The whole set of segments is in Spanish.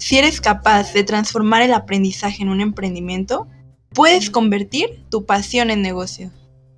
Si eres capaz de transformar el aprendizaje en un emprendimiento, puedes convertir tu pasión en negocio.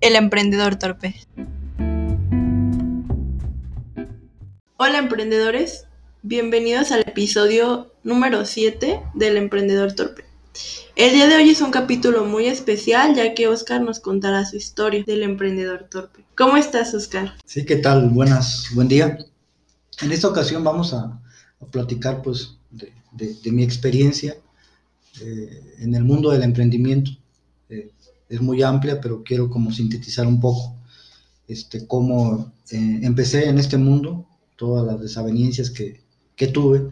El emprendedor torpe. Hola emprendedores, bienvenidos al episodio número 7 del emprendedor torpe. El día de hoy es un capítulo muy especial ya que Oscar nos contará su historia del emprendedor torpe. ¿Cómo estás Oscar? Sí, ¿qué tal? Buenas, buen día. En esta ocasión vamos a, a platicar pues de, mi experiencia eh, en el mundo del emprendimiento. Eh, es muy amplia, pero quiero como sintetizar un poco este, cómo eh, empecé en este mundo, todas las desavenencias que, que, tuve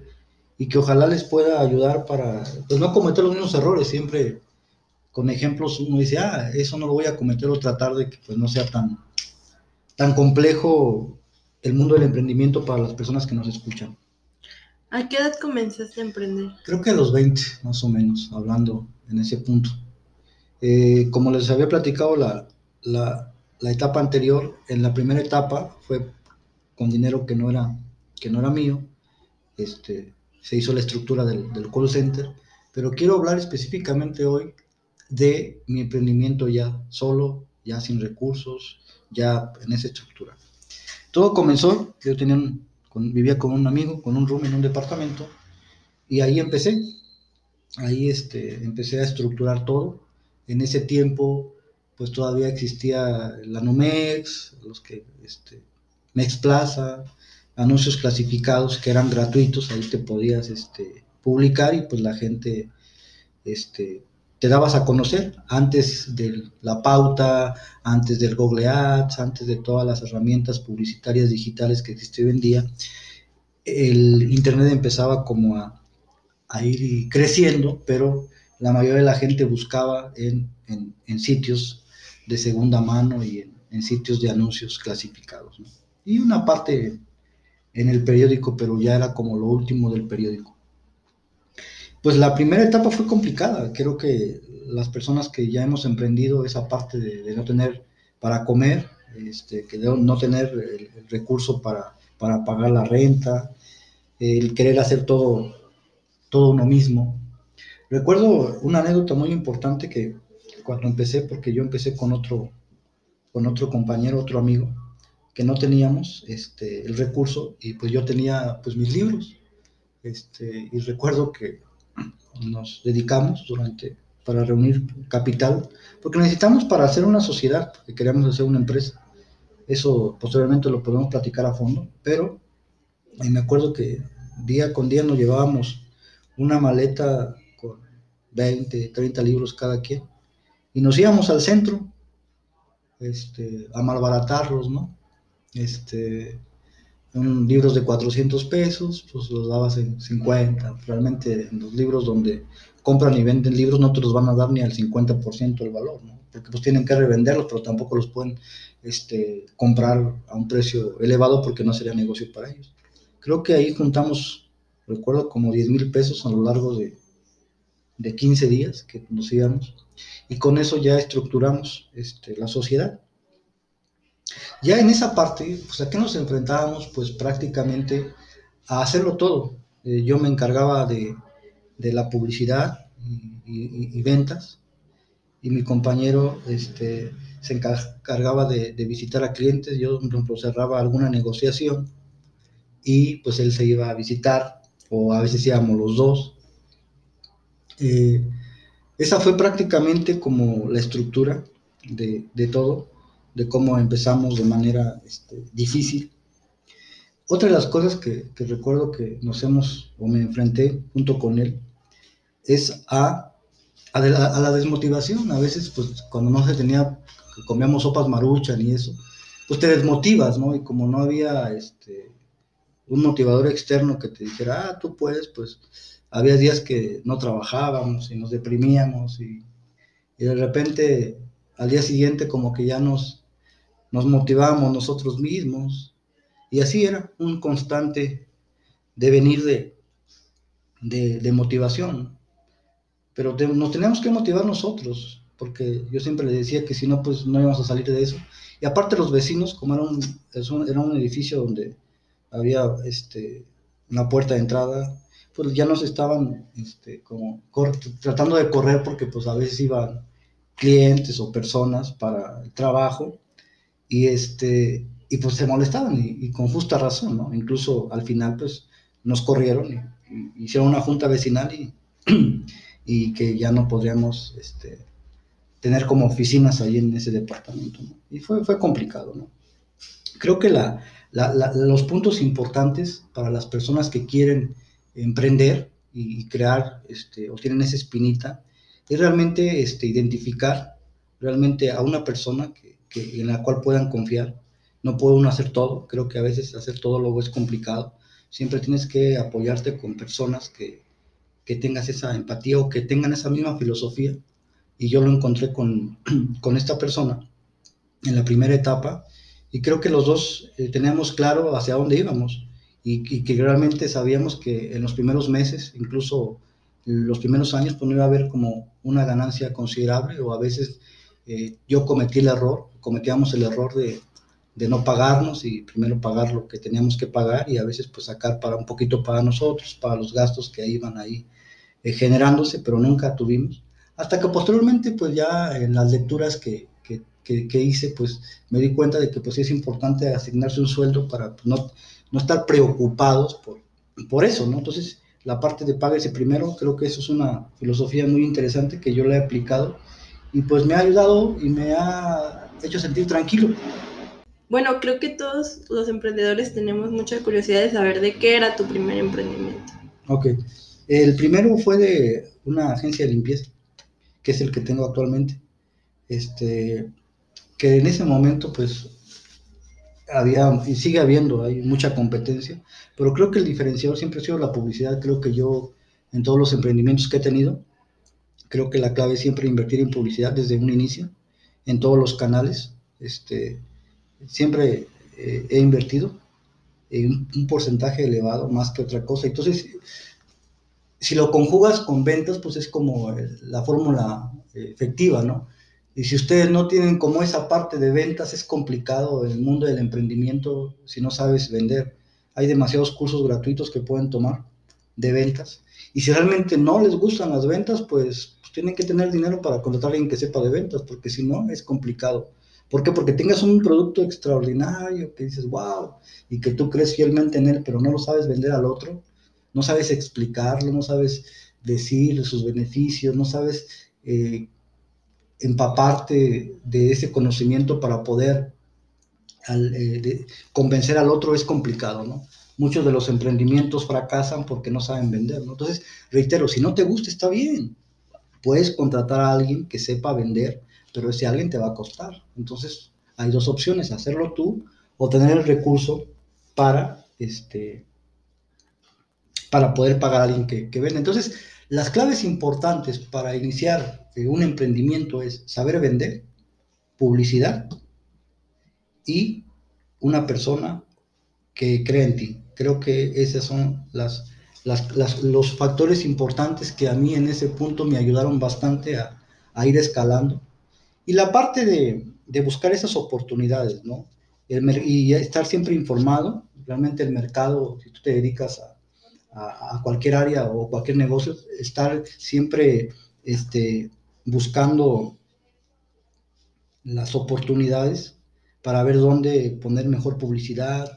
y que ojalá les pueda ayudar para pues, no cometer los mismos errores. Siempre con ejemplos uno dice, ah, eso no lo voy a cometer o tratar de que pues, no sea tan, tan complejo el mundo del emprendimiento para las personas que nos escuchan. ¿A qué edad comenzaste a emprender? Creo que a los 20, más o menos, hablando en ese punto. Eh, como les había platicado la, la, la, etapa anterior, en la primera etapa fue con dinero que no era, que no era mío, este, se hizo la estructura del, del call center, pero quiero hablar específicamente hoy de mi emprendimiento ya solo, ya sin recursos, ya en esa estructura. Todo comenzó, yo tenía un, vivía con un amigo, con un room en un departamento, y ahí empecé. Ahí este, empecé a estructurar todo. En ese tiempo, pues todavía existía la Numex, los que, este, Mex Plaza, anuncios clasificados que eran gratuitos, ahí te podías este, publicar y pues la gente este, te dabas a conocer antes de la pauta, antes del Google Ads, antes de todas las herramientas publicitarias digitales que existen hoy en día, el Internet empezaba como a, ir creciendo, pero la mayoría de la gente buscaba en, sitios de segunda mano y en, sitios de anuncios clasificados. Y una parte en el periódico, pero ya era como lo último del periódico. Pues la primera etapa fue complicada. Creo que las personas que ya hemos emprendido esa parte de, no tener para comer, este, que de no tener el, recurso para, para, pagar la renta, el querer hacer todo, todo uno mismo. Recuerdo una anécdota muy importante que cuando empecé, porque yo empecé con otro, con otro compañero, otro amigo, que no teníamos este, el recurso y pues yo tenía pues mis libros. Este, y recuerdo que nos dedicamos durante para reunir capital, porque necesitamos para hacer una sociedad, porque queremos hacer una empresa. Eso posteriormente lo podemos platicar a fondo, pero me acuerdo que día con día nos llevábamos una maleta con 20, 30 libros cada quien, y nos íbamos al centro este, a malbaratarlos, ¿no? Este, libros de 400 pesos, pues los dabas en 50. Realmente en los libros donde compran y venden libros no te los van a dar ni al 50% del valor, ¿no? Porque pues tienen que revenderlos, pero tampoco los pueden este, comprar a un precio elevado porque no sería negocio para ellos. Creo que ahí juntamos, recuerdo, como 10 mil pesos a lo largo de, de 15 días que nos íbamos y con eso ya estructuramos este, la sociedad ya en esa parte, pues a qué nos enfrentábamos, pues prácticamente a hacerlo todo. Eh, yo me encargaba de, la publicidad y, ventas y mi compañero este, se encargaba de, visitar a clientes, yo cerraba alguna negociación y pues él se iba a visitar o a veces íbamos los dos. Eh, esa fue prácticamente como la estructura de, de todo de cómo empezamos de manera este, difícil. Otra de las cosas que, recuerdo que nos hemos, o me enfrenté junto con él, es a, a, la, desmotivación. A veces, pues, cuando no se tenía, comíamos sopas maruchan y eso, pues te desmotivas, ¿no? Y como no había este, un motivador externo que te dijera, ah, tú puedes, pues, había días que no trabajábamos y nos deprimíamos y, y de repente al día siguiente como que ya nos, nos motivamos nosotros mismos. Y así era un constante devenir de, de, motivación. Pero nos teníamos que motivar nosotros, porque yo siempre le decía que si no, pues no íbamos a salir de eso. Y aparte los vecinos, como era un, era un edificio donde había este, una puerta de entrada, pues ya nos estaban este, como tratando de correr porque pues a veces iban clientes o personas para el trabajo y este y pues se molestaban y, con justa razón, ¿no? Incluso al final pues nos corrieron hicieron una junta vecinal y, y que ya no podríamos este, tener como oficinas ahí en ese departamento. Y fue, fue complicado, ¿no? Creo que la, los puntos importantes para las personas que quieren emprender y, crear este, o tienen esa espinita es realmente este, identificar realmente a una persona que, en la cual puedan confiar. No puede uno hacer todo, creo que a veces hacer todo luego es complicado. Siempre tienes que apoyarte con personas que, que tengas esa empatía o que tengan esa misma filosofía. Y yo lo encontré con, con esta persona en la primera etapa y creo que los dos eh, teníamos claro hacia dónde íbamos y, que realmente sabíamos que en los primeros meses, incluso los primeros años, pues no iba a haber como una ganancia considerable o a veces eh, yo cometí el error, cometíamos el error de, de, no pagarnos y primero pagar lo que teníamos que pagar y a veces pues sacar para un poquito para nosotros, para los gastos que iban ahí eh, generándose, pero nunca tuvimos. Hasta que posteriormente pues ya en las lecturas que, que, que, hice pues me di cuenta de que pues es importante asignarse un sueldo para pues, no no estar preocupados por, por eso, ¿no? Entonces, la parte de páguese primero, creo que eso es una filosofía muy interesante que yo le he aplicado y pues me ha ayudado y me ha hecho sentir tranquilo. Bueno, creo que todos los emprendedores tenemos mucha curiosidad de saber de qué era tu primer emprendimiento. Ok, el primero fue de una agencia de limpieza, que es el que tengo actualmente. Este, que en ese momento pues había y sigue habiendo, hay mucha competencia, pero creo que el diferenciador siempre ha sido la publicidad. Creo que yo, en todos los emprendimientos que he tenido, creo que la clave es siempre invertir en publicidad desde un inicio, en todos los canales. Este, siempre eh, he invertido en un, porcentaje elevado más que otra cosa. Entonces, si lo conjugas con ventas, pues es como la fórmula eh, efectiva, ¿no? Y si ustedes no tienen como esa parte de ventas, es complicado el mundo del emprendimiento si no sabes vender. Hay demasiados cursos gratuitos que pueden tomar de ventas. Y si realmente no les gustan las ventas, pues, pues tienen que tener dinero para contratar a alguien que sepa de ventas, porque si no, es complicado. ¿Por qué? Porque tengas un producto extraordinario que dices, wow, y que tú crees fielmente en él, pero no lo sabes vender al otro, no sabes explicarlo, no sabes decir sus beneficios, no sabes eh, empaparte de ese conocimiento para poder eh, convencer al otro es complicado, ¿no? Muchos de los emprendimientos fracasan porque no saben vender, ¿no? Entonces, reitero, si no te gusta, está bien. Puedes contratar a alguien que sepa vender, pero ese alguien te va a costar. Entonces, hay dos opciones, hacerlo tú o tener el recurso para, este, para poder pagar a alguien que, que. Entonces, las claves importantes para iniciar eh, un emprendimiento es saber vender, publicidad y una persona que cree en ti. Creo que esos son las, los factores importantes que a mí en ese punto me ayudaron bastante a, ir escalando. Y la parte de, buscar esas oportunidades, ¿no? y estar siempre informado. Realmente el mercado, si tú te dedicas a, a, cualquier área o cualquier negocio, estar siempre este, buscando las oportunidades para ver dónde poner mejor publicidad,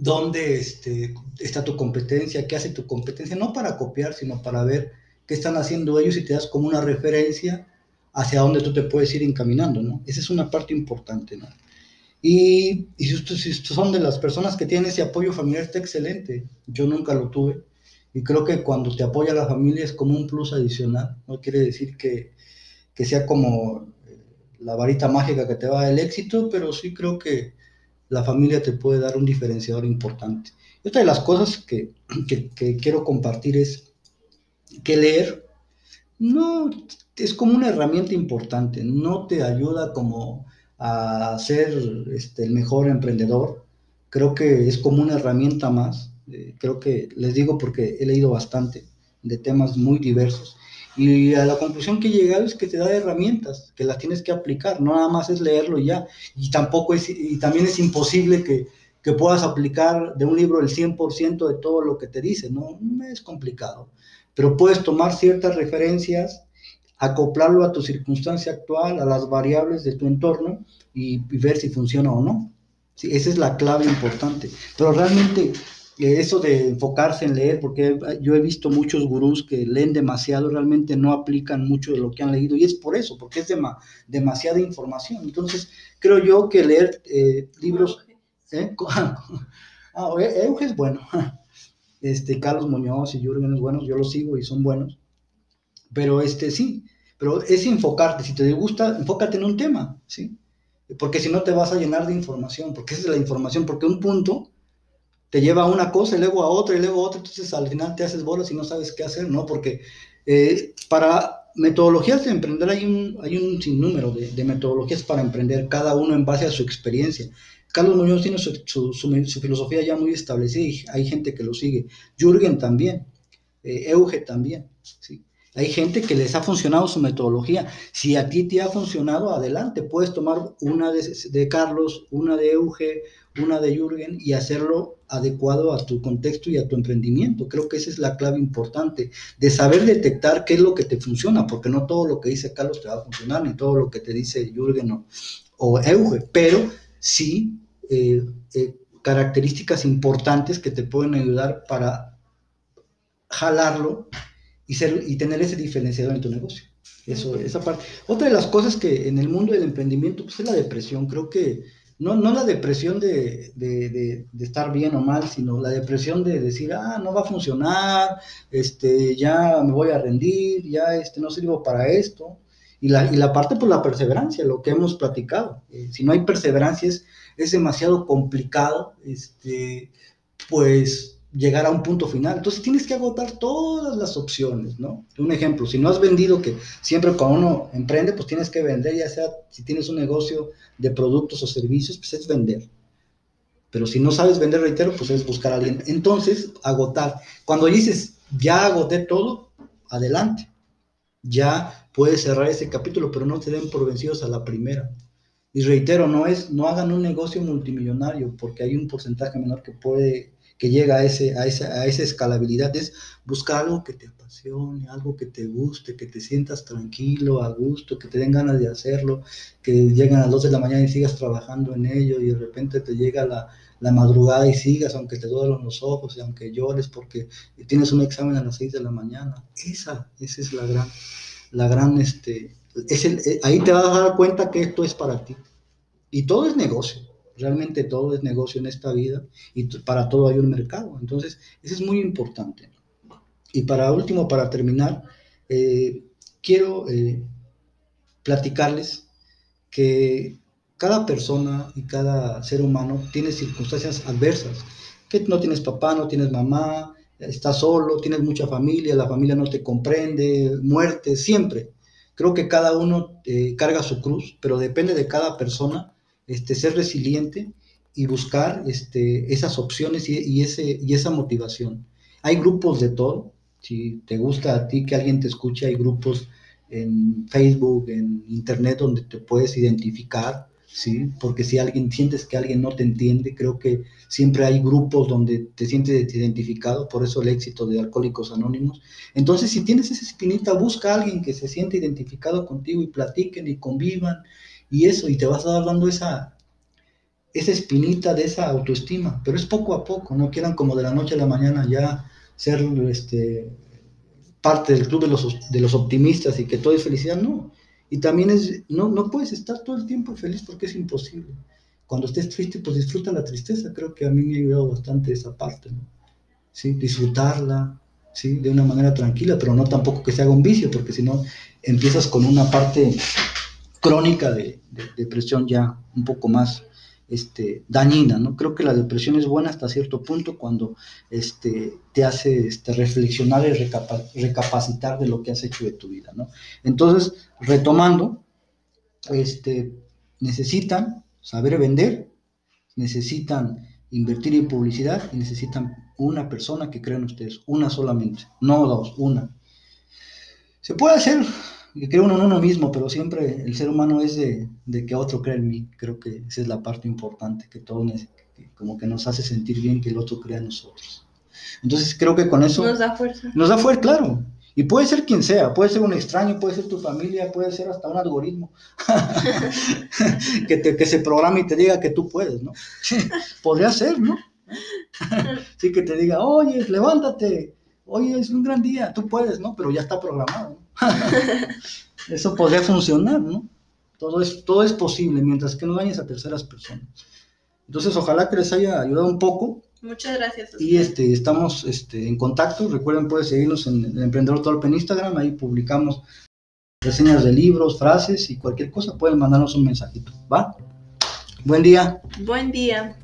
dónde este, está tu competencia, qué hace tu competencia, no para copiar, sino para ver qué están haciendo ellos y te das como una referencia hacia dónde tú te puedes ir encaminando, ¿no? Esa es una parte importante, ¿no? Y, y si, ustedes, si son de las personas que tienen ese apoyo familiar, está excelente. Yo nunca lo tuve. Y creo que cuando te apoya la familia es como un plus adicional. No quiere decir que, que sea como eh, la varita mágica que te va el éxito, pero sí creo que la familia te puede dar un diferenciador importante. Otra de las cosas que, que, que quiero compartir es que leer no es como una herramienta importante, no te ayuda como a ser este, el mejor emprendedor. Creo que es como una herramienta más. Eh, creo que les digo porque he leído bastante de temas muy diversos. Y a la conclusión que he llegado es que te da herramientas, que las tienes que aplicar, no nada más es leerlo ya. Y tampoco es, y también es imposible que, que puedas aplicar de un libro el 100% de todo lo que te dice, no, es complicado, pero puedes tomar ciertas referencias, acoplarlo a tu circunstancia actual, a las variables de tu entorno y, ver si funciona o no. Sí, esa es la clave importante. Pero realmente eso de enfocarse en leer, porque yo he visto muchos gurús que leen demasiado, realmente no aplican mucho de lo que han leído, y es por eso, porque es demasiada información. Entonces, creo yo que leer eh, libros ¿Eh? Ah, Euge es bueno. Este, Carlos Muñoz y Jürgen es buenos, yo los sigo y son buenos. Pero este sí, pero es enfocarte, si te gusta, enfócate en un tema, ¿sí? Porque si no te vas a llenar de información, porque esa es la información, porque un punto te lleva a una cosa y luego a otra y luego a otra, entonces al final te haces bolas y no sabes qué hacer, ¿no? Porque eh, para metodologías de emprender hay un, hay un sinnúmero de, de metodologías para emprender, cada uno en base a su experiencia. Carlos Muñoz tiene su, filosofía ya muy establecida y hay gente que lo sigue. Jürgen también, eh, Euge también. ¿sí? Hay gente que les ha funcionado su metodología. Si a ti te ha funcionado, adelante. Puedes tomar una de, Carlos, una de Euge, una de Jürgen y hacerlo adecuado a tu contexto y a tu emprendimiento. Creo que esa es la clave importante, de saber detectar qué es lo que te funciona, porque no todo lo que dice Carlos te va a funcionar, ni todo lo que te dice Jürgen o, Euge, pero sí eh, eh, características importantes que te pueden ayudar para jalarlo y, ser, y tener ese diferenciador en tu negocio. Eso, esa parte. Otra de las cosas que en el mundo del emprendimiento pues, es la depresión. Creo que no, no la depresión de, de, de, estar bien o mal, sino la depresión de decir, ah, no va a funcionar, este, ya me voy a rendir, ya este, no sirvo para esto. Y la, y la parte por la perseverancia, lo que hemos platicado. Eh, si no hay perseverancia es, es demasiado complicado, este, pues llegar a un punto final. Entonces tienes que agotar todas las opciones, ¿no? Un ejemplo, si no has vendido, que siempre cuando uno emprende, pues tienes que vender, ya sea si tienes un negocio de productos o servicios, pues es vender. Pero si no sabes vender, reitero, pues es buscar a alguien. Entonces, agotar. Cuando dices, ya agoté todo, adelante. Ya puedes cerrar ese capítulo, pero no te den por vencidos a la primera. Y reitero, no es, no hagan un negocio multimillonario, porque hay un porcentaje menor que puede, que llega a, ese, a, esa, a esa escalabilidad, es buscar algo que te apasione, algo que te guste, que te sientas tranquilo, a gusto, que te den ganas de hacerlo, que lleguen a las 2 de la mañana y sigas trabajando en ello y de repente te llega la, la madrugada y sigas, aunque te duelen los ojos y aunque llores porque tienes un examen a las 6 de la mañana. Esa, esa es la gran la gran, este, es el, eh, ahí te vas a dar cuenta que esto es para ti. Y todo es negocio, realmente todo es negocio en esta vida y para todo hay un mercado. Entonces, eso es muy importante. Y para último, para terminar, eh, quiero eh, platicarles que cada persona y cada ser humano tiene circunstancias adversas, que no tienes papá, no tienes mamá, estás solo, tienes mucha familia, la familia no te comprende, muerte, siempre. Creo que cada uno eh, carga su cruz, pero depende de cada persona este, ser resiliente y buscar este, esas opciones y, ese, y esa motivación. Hay grupos de todo. Si te gusta a ti que alguien te escuche, hay grupos en Facebook, en Internet, donde te puedes identificar ¿sí? Porque si alguien sientes que alguien no te entiende, creo que siempre hay grupos donde te sientes identificado, por eso el éxito de Alcohólicos Anónimos. Entonces, si tienes esa espinita, busca a alguien que se siente identificado contigo y platiquen y convivan y eso, y te vas a dar dando esa, esa espinita de esa autoestima, pero es poco a poco, no quieran como de la noche a la mañana ya ser este, parte del club de los, de los optimistas y que todo es felicidad, no y también es, no, no puedes estar todo el tiempo feliz porque es imposible. Cuando estés triste, pues disfruta la tristeza. Creo que a mí me ha ayudado bastante esa parte, ¿no? ¿Sí? Disfrutarla, ¿sí? De una manera tranquila, pero no tampoco que se haga un vicio, porque si no, empiezas con una parte crónica de, de depresión ya un poco más este, dañina, ¿no? Creo que la depresión es buena hasta cierto punto cuando este, te hace este, reflexionar y recapacitar de lo que has hecho de tu vida, ¿no? Entonces, retomando, este, necesitan saber vender, necesitan invertir en publicidad y necesitan una persona que crea en ustedes, una solamente, no dos, una. Se puede hacer cree uno en uno mismo, pero siempre el ser humano es de, que otro cree en mí. Creo que esa es la parte importante que todos, como que nos hace sentir bien que el otro crea en nosotros. Entonces creo que con eso... Nos da fuerza. Nos da fuerza, claro. Y puede ser quien sea, puede ser un extraño, puede ser tu familia, puede ser hasta un algoritmo que, te, que se programa y te diga que tú puedes, ¿no? Podría ser, ¿no? sí, que te diga, oye, levántate, oye, es un gran día, tú puedes, ¿no? Pero ya está programado. Eso podría funcionar, ¿no? Todo es, todo es posible mientras que no dañes a terceras personas. Entonces, ojalá que les haya ayudado un poco Muchas gracias. y este, estamos este, en contacto. Recuerden, pueden seguirnos en el Emprendedor Torpe en Instagram. Ahí publicamos reseñas de libros, frases y cualquier cosa. Pueden mandarnos un mensajito. ¿Va? Buen día. Buen día.